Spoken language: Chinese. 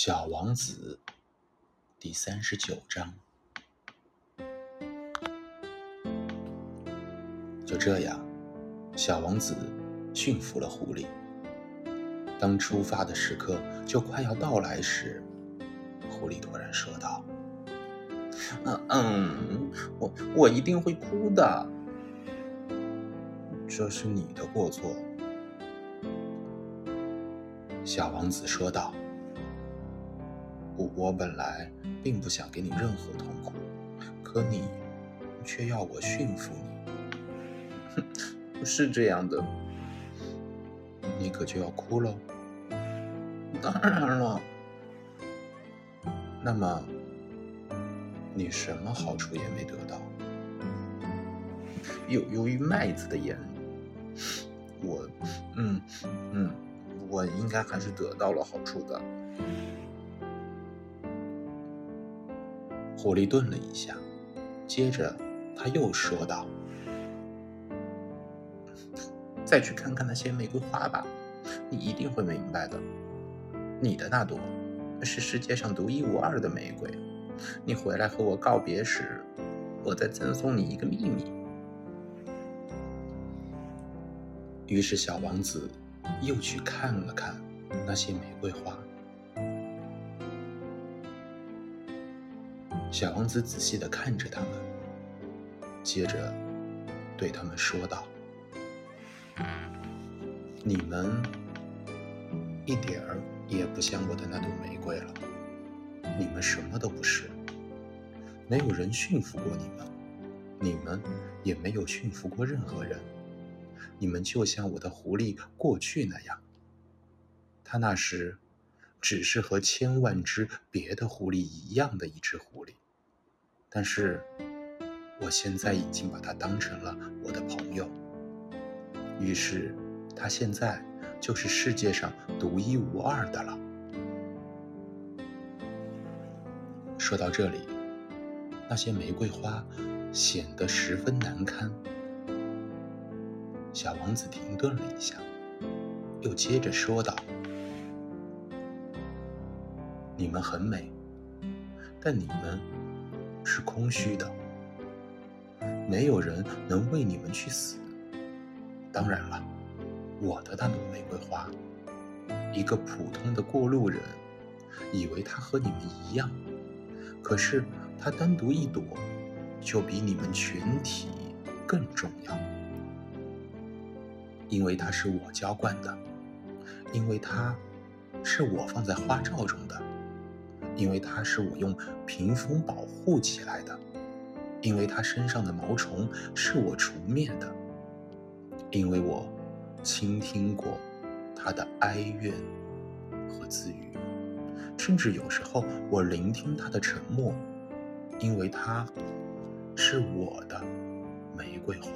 小王子第三十九章。就这样，小王子驯服了狐狸。当出发的时刻就快要到来时，狐狸突然说道：“嗯嗯，我我一定会哭的。这是你的过错。”小王子说道。我本来并不想给你任何痛苦，可你却要我驯服你。哼，不是这样的，你可就要哭喽。当然了。那么，你什么好处也没得到？由由于麦子的盐，我，嗯嗯，我应该还是得到了好处的。狐狸顿了一下，接着他又说道：“再去看看那些玫瑰花吧，你一定会明白的。你的那朵是世界上独一无二的玫瑰。你回来和我告别时，我再赠送你一个秘密。”于是小王子又去看了看那些玫瑰花。小王子仔细地看着他们，接着对他们说道：“你们一点儿也不像我的那朵玫瑰了，你们什么都不是。没有人驯服过你们，你们也没有驯服过任何人。你们就像我的狐狸过去那样，他那时……”只是和千万只别的狐狸一样的一只狐狸，但是我现在已经把它当成了我的朋友，于是它现在就是世界上独一无二的了。说到这里，那些玫瑰花显得十分难堪。小王子停顿了一下，又接着说道。你们很美，但你们是空虚的，没有人能为你们去死。当然了，我的那朵玫瑰花，一个普通的过路人以为它和你们一样，可是它单独一朵就比你们全体更重要，因为它是我浇灌的，因为它是我放在花罩中的。因为它是我用屏风保护起来的，因为它身上的毛虫是我除灭的，因为我倾听过它的哀怨和自语，甚至有时候我聆听它的沉默，因为它是我的玫瑰花。